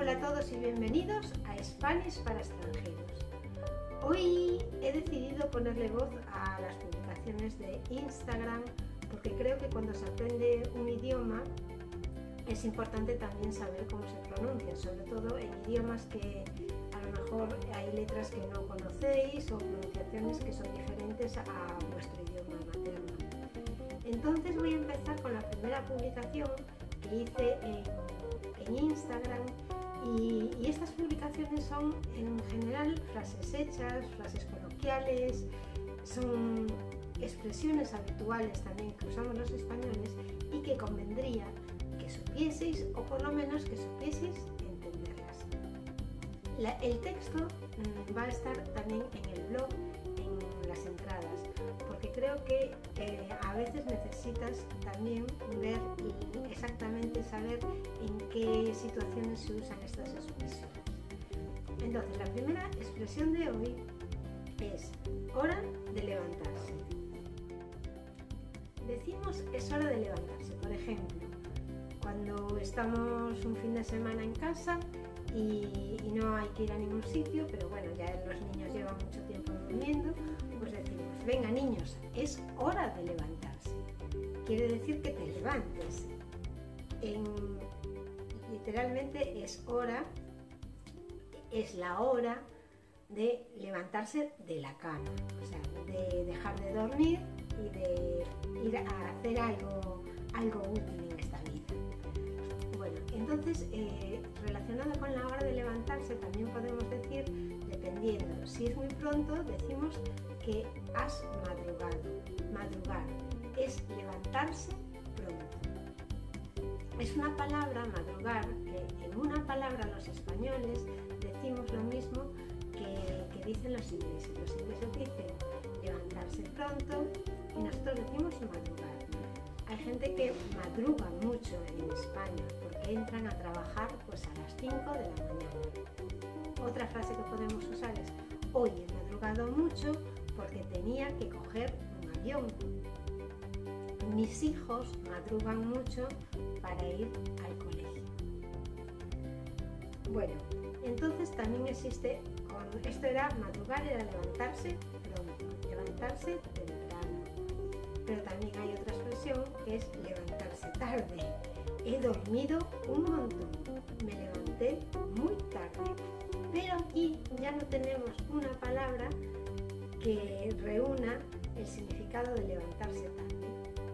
Hola a todos y bienvenidos a Spanish para extranjeros. Hoy he decidido ponerle voz a las publicaciones de Instagram porque creo que cuando se aprende un idioma es importante también saber cómo se pronuncia, sobre todo en idiomas que a lo mejor hay letras que no conocéis o pronunciaciones que son diferentes a vuestro idioma materno. Entonces voy a empezar con la primera publicación que hice en, Instagram y, estas publicaciones son en general frases hechas, frases coloquiales, son expresiones habituales también que usamos los españoles y que convendría que supieseis o por lo menos que supieseis entenderlas. el texto mm, va a estar también en el blog, las entradas, porque creo que eh, a veces necesitas también ver exactamente saber en qué situaciones se usan estas expresiones. Entonces, la primera expresión de hoy es hora de levantarse. Decimos es hora de levantarse, por ejemplo, cuando estamos un fin de semana en casa y, no hay que ir a ningún sitio, pero bueno, ya los niños llevan mucho tiempo durmiendo, pues decimos, venga niños, es hora de levantarse. Quiere decir que te levantes. En, literalmente es hora, es la hora de levantarse de la cama, o sea, de dejar de dormir y de ir a hacer algo, algo útil en. Bueno, entonces, eh, relacionado con la hora de levantarse, también podemos decir, dependiendo, si es muy pronto, decimos que has madrugado. Madrugar es levantarse pronto. Es una palabra, madrugar, que en una palabra los españoles decimos lo mismo que, dicen los ingleses. Los ingleses dicen levantarse pronto y nosotros decimos madrugar. Hay gente que madruga mucho en entran a trabajar pues a las 5 de la mañana. Otra frase que podemos usar es hoy he madrugado mucho porque tenía que coger un avión. Mis hijos madrugan mucho para ir al colegio. Bueno, entonces también existe, esto era madrugar, era levantarse pronto, levantarse temprano. Pero también hay otra expresión que es levantarse tarde. He dormido un montón, me levanté muy tarde. Pero aquí ya no tenemos una palabra que reúna el significado de levantarse tarde.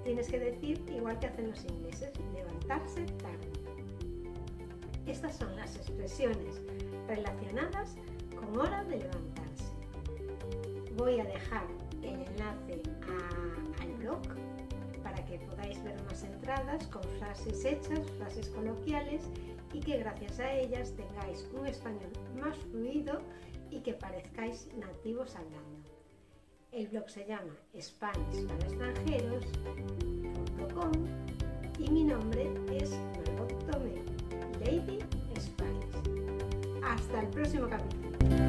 Tienes que decir, igual que hacen los ingleses, levantarse tarde. Estas son las expresiones relacionadas con hora de levantarse. Voy a dejar que podáis ver más entradas con frases hechas, frases coloquiales y que gracias a ellas tengáis un español más fluido y que parezcáis nativos hablando. El blog se llama SpanishParaExtranjeros.com y mi nombre es Margot Tomé, Lady Spanish. Hasta el próximo capítulo.